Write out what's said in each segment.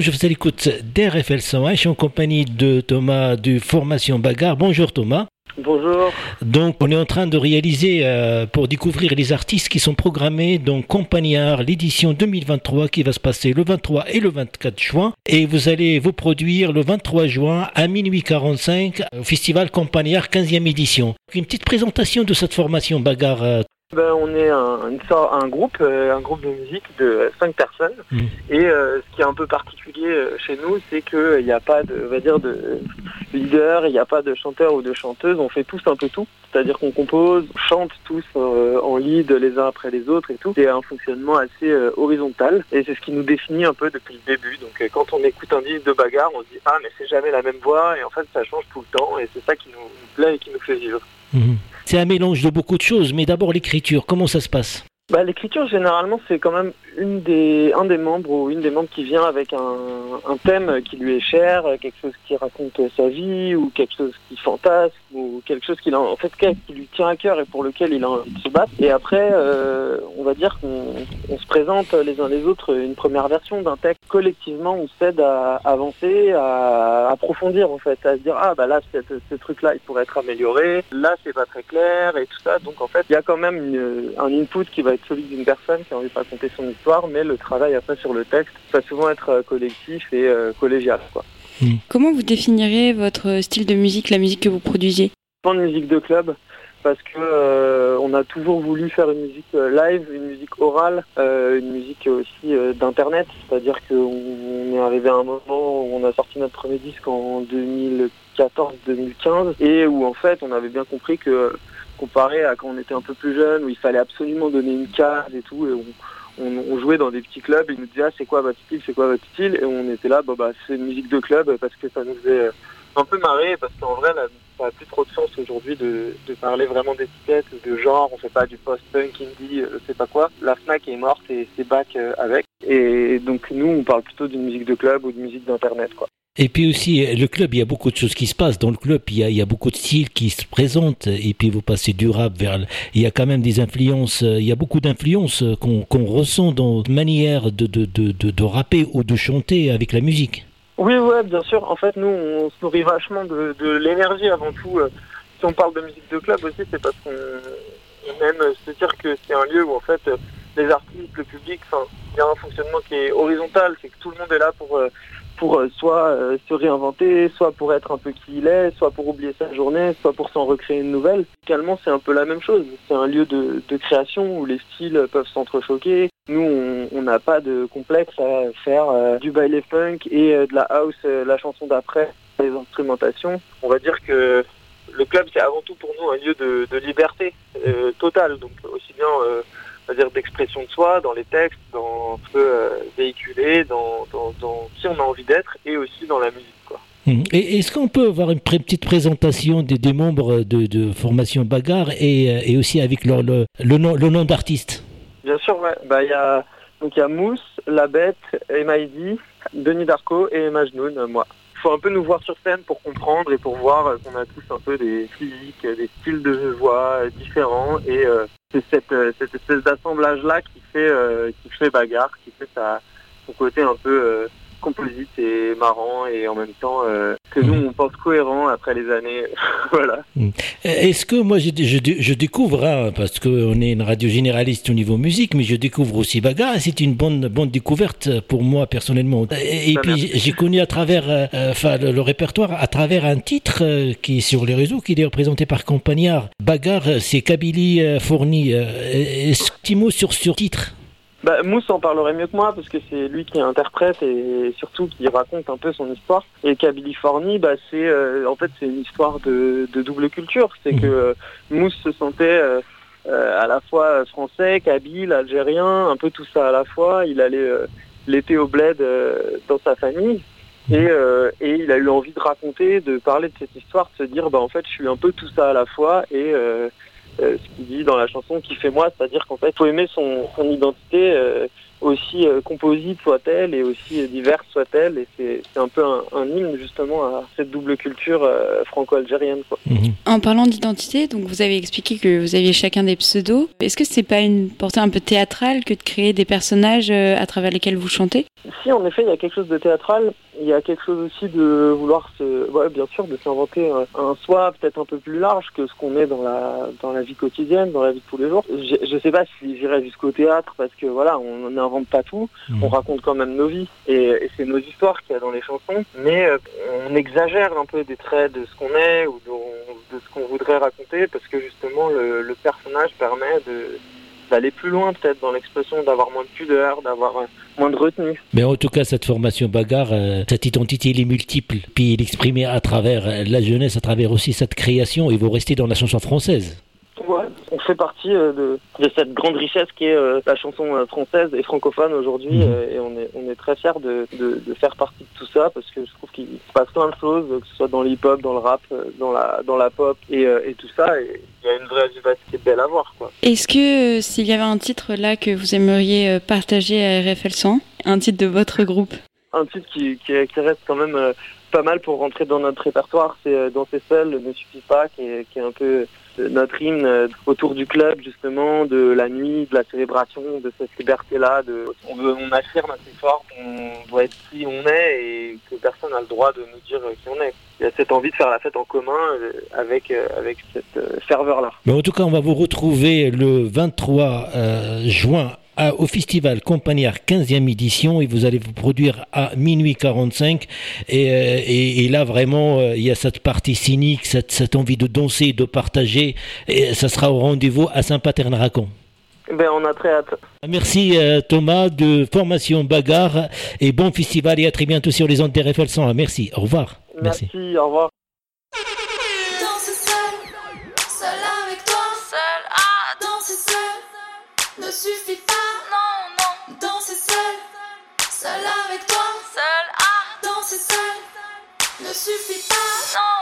Je vous à l'écoute d'RFL 101. Je suis en compagnie de Thomas de Formation Bagarre. Bonjour Thomas. Bonjour. Donc, on est en train de réaliser euh, pour découvrir les artistes qui sont programmés dans Compagnard, l'édition 2023 qui va se passer le 23 et le 24 juin. Et vous allez vous produire le 23 juin à minuit 45 au Festival Compagnard 15e édition. Une petite présentation de cette formation bagarre. Ben, on est un, une un groupe, euh, un groupe de musique de cinq personnes. Mm. Et euh, ce qui est un peu particulier euh, chez nous, c'est qu'il n'y a pas de, va dire, de leader, il n'y a pas de chanteur ou de chanteuse. On fait tous un peu tout. C'est-à-dire qu'on compose, chante tous en lead les uns après les autres et tout. C'est un fonctionnement assez horizontal. Et c'est ce qui nous définit un peu depuis le début. Donc quand on écoute un disque de bagarre, on se dit ah mais c'est jamais la même voix. Et en fait ça change tout le temps. Et c'est ça qui nous, plaît et qui nous fait vivre. Mm-hmm. C'est un mélange de beaucoup de choses, mais d'abord l'écriture, comment ça se passe bah, L'écriture, généralement, c'est quand même un des membres ou une des membres qui vient avec un, un, thème qui lui est cher, quelque chose qui raconte sa vie ou quelque chose qui fantasme ou quelque chose qui, en fait, qui lui tient à cœur et pour lequel il a envie de se battre. Et après, euh, on va dire qu'on se présente les uns les autres une première version d'un texte. Collectivement, on s'aide à avancer, à approfondir en fait, à se dire ah bah là ce truc-là il pourrait être amélioré, là c'est pas très clair et tout ça. Donc en fait, il y a quand même un input qui va être celui d'une personne qui a envie de raconter son histoire, mais le travail après sur le texte va souvent être euh, collectif et euh, collégial. Comment vous définirez votre style de musique, la musique que vous produisez? Pas de musique de club, parce que euh, on a toujours voulu faire une musique live, une musique orale, une musique aussi d'internet, c'est-à-dire qu'on est arrivé à un moment où on a sorti notre premier disque en 2014-2015 et où en fait on avait bien compris que comparé à quand on était un peu plus jeune, où il fallait absolument donner une case et tout, et on, jouait dans des petits clubs, ils nous disaient ah, c'est quoi votre style, c'est quoi votre style, et on était là, bah, bah c'est une musique de club parce que ça nous faisait un peu marrer, parce qu'en vrai, ça n'a plus trop de sens aujourd'hui de, parler vraiment d'étiquette, de genre, on fait pas du post-punk, indie, je sais pas quoi. La FNAC est morte et c'est back euh, avec. Et donc nous, on parle plutôt d'une musique de club ou de musique d'internet, quoi. Et puis aussi, le club, il y a beaucoup de choses qui se passent. Dans le club, il y a, beaucoup de styles qui se présentent. Et puis, vous passez du rap vers... Il y a quand même des influences, il y a beaucoup d'influences qu'on ressent dans manière de, rapper ou de chanter avec la musique. Oui, ouais, bien sûr. En fait, nous, on se nourrit vachement de, de l'énergie avant tout. Si on parle de musique de club aussi, c'est parce qu'on aime se dire que c'est un lieu où, en fait, les artistes, le public, il y a un fonctionnement qui est horizontal. C'est que tout le monde est là pour euh, soit euh, se réinventer, soit pour être un peu qui il est, soit pour oublier sa journée, soit pour s'en recréer une nouvelle. Musicalement, c'est un peu la même chose. C'est un lieu de, création où les styles peuvent s'entrechoquer. Nous, on n'a pas de complexe à faire euh, du baile funk et de la house, la chanson d'après, les instrumentations. On va dire que le club, c'est avant tout pour nous un lieu de, liberté totale. Donc aussi bien dire d'expression de soi dans les textes, dans ce euh, véhiculer, dans, qui on a envie d'être et aussi dans la musique. Quoi. Hum. Et est-ce qu'on peut avoir une petite présentation des, membres de, formation Bagarre et, euh, et, aussi avec leur, le, le, nom, le nom d'artiste? Bien sûr, ouais. Bah, y a, donc il y a Mousse, La Bête, Emaidi, Denis Darko et Majnoun, moi faut un peu nous voir sur scène pour comprendre et pour voir qu'on a tous un peu des physiques, des styles de voix différents et euh, c'est cette, euh, espèce d'assemblage là qui fait euh, qui fait bagarre, qui fait son côté un peu composite et marrant et en même temps euh, que nous mm. on pense cohérent après les années. voilà. Mm. Est-ce que moi je, je, découvre, hein, parce qu'on est une radio généraliste au niveau musique, mais je découvre aussi Bagarre c'est une bonne, bonne découverte pour moi personnellement. Et, bah, puis j'ai connu à travers euh, le, répertoire à travers un titre euh, qui est sur les réseaux, qui est représenté par Campagnard. Bagarre, c'est Kabylie fourni. Est-ce petit mot sur ce titre? Bah, Mousse en parlerait mieux que moi parce que c'est lui qui interprète et surtout qui raconte un peu son histoire. Et Californie, bah, c'est euh, en fait c'est une histoire de, double culture. C'est que euh, Mousse se sentait euh, à la fois français, kabyle, algérien, un peu tout ça à la fois. Il allait l'été au bled dans sa famille. Et, et, il a eu envie de raconter, de parler de cette histoire, de se dire bah en fait je suis un peu tout ça à la fois et ce qu'il dit dans la chanson qui fait moi, c'est-à-dire qu'en fait, il faut aimer son, son identité aussi euh, composite soit-elle et aussi diverse soit-elle. Et c'est un peu un, hymne justement à cette double culture euh, franco-algérienne. Mhm. En parlant d'identité, donc vous avez expliqué que vous aviez chacun des pseudos. Est-ce que c'est pas une portée un peu théâtrale que de créer des personnages euh, à travers lesquels vous chantez? Si, en effet, il y a quelque chose de théâtral. Il y a quelque chose aussi de vouloir se, ouais, bien sûr, de s'inventer un, soi peut-être un peu plus large que ce qu'on est dans la dans la vie quotidienne, dans la vie de tous les jours. Je, je sais pas si j'irais jusqu'au théâtre parce que voilà, on pas tout, on raconte quand même nos vies. Et, c'est nos histoires qu'il y a dans les chansons, mais euh, on exagère un peu des traits de ce qu'on est ou de, ce qu'on voudrait raconter parce que justement le, personnage permet d'aller plus loin peut-être dans l'expression, d'avoir moins de pudeur, d'avoir euh, moins de retenue. Mais en tout cas, cette formation bagarre, euh, cette identité, elle est multiple, puis elle est à travers la jeunesse, à travers aussi cette création, et vous restez dans la chanson française. Ouais, on fait partie euh, de, de, cette grande richesse qui est euh, la chanson euh, française et francophone aujourd'hui mhm. et on est, on est très fiers de, de, de, faire partie de tout ça parce que je trouve qu'il se passe plein de choses, que ce soit dans l'hip-hop, dans le rap, dans la, dans la pop et, et tout ça. Et il y a une vraie vivacité belle à voir. Est-ce que s'il y avait un titre là que vous aimeriez partager à RFL 100, un titre de votre groupe? Un titre qui, qui, qui reste quand même pas mal pour rentrer dans notre répertoire, c'est Dans ses seuls ne suffit pas, qui est, qui est un peu notre hymne euh, autour du club justement, de la nuit, de la célébration, de cette liberté-là. De, on, on affirme assez fort qu'on doit être qui on est et que personne n'a le droit de nous dire qui on est. Il y a cette envie de faire la fête en commun euh, avec, euh, avec cette ferveur-là. Mais en tout cas, on va vous retrouver le 23 juin au festival Campagnard 15e édition et vous allez vous produire à minuit 45 et, euh, et, et là vraiment euh, il y a cette partie cynique, cette, cette, envie de danser, de partager et ça sera au rendez-vous à Saint-Patern-Racon. Ben, on a très hâte. Merci euh, Thomas de Formation Bagarre et bon festival et à très bientôt sur les ondes RFL 100. Merci, au revoir. Merci, au revoir. Ne suffit pas, non, non, danser seul, seul avec toi, seul à danser seul, ne suffit pas, non,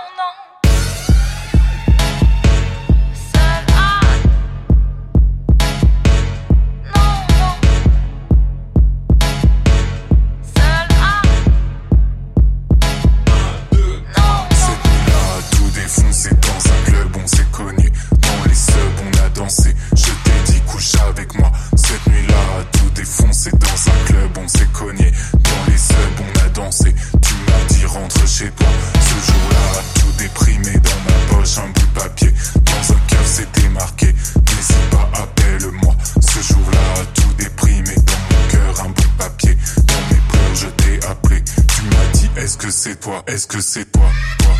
Est-ce que c'est toi, toi,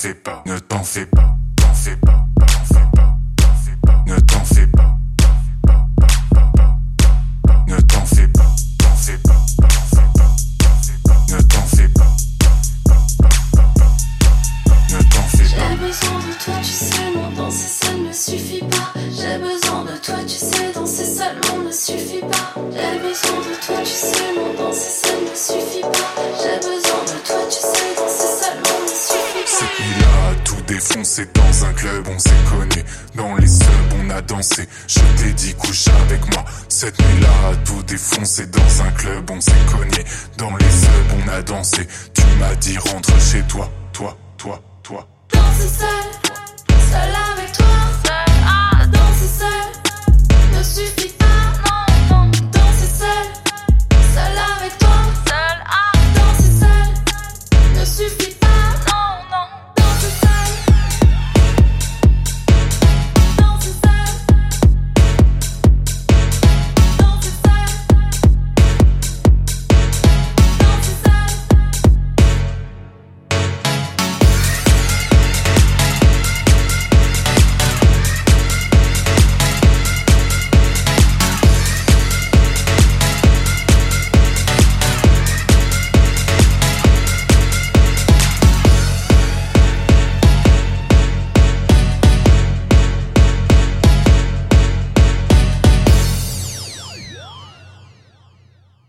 pensez pas, ne pensez pas, pensez pas, pensez pas, pensez pas, ne pensez pas. J'ai besoin de toi, tu sais, non, danser ça ne suffit pas. J'ai besoin de toi, tu sais. Je t'ai dit couche avec moi. Cette nuit-là, tout défoncé dans un club, on s'est cogné. Dans les subs, on a dansé. Tu m'as dit rentre chez toi, toi, toi, toi. Danser seul, seul avec toi.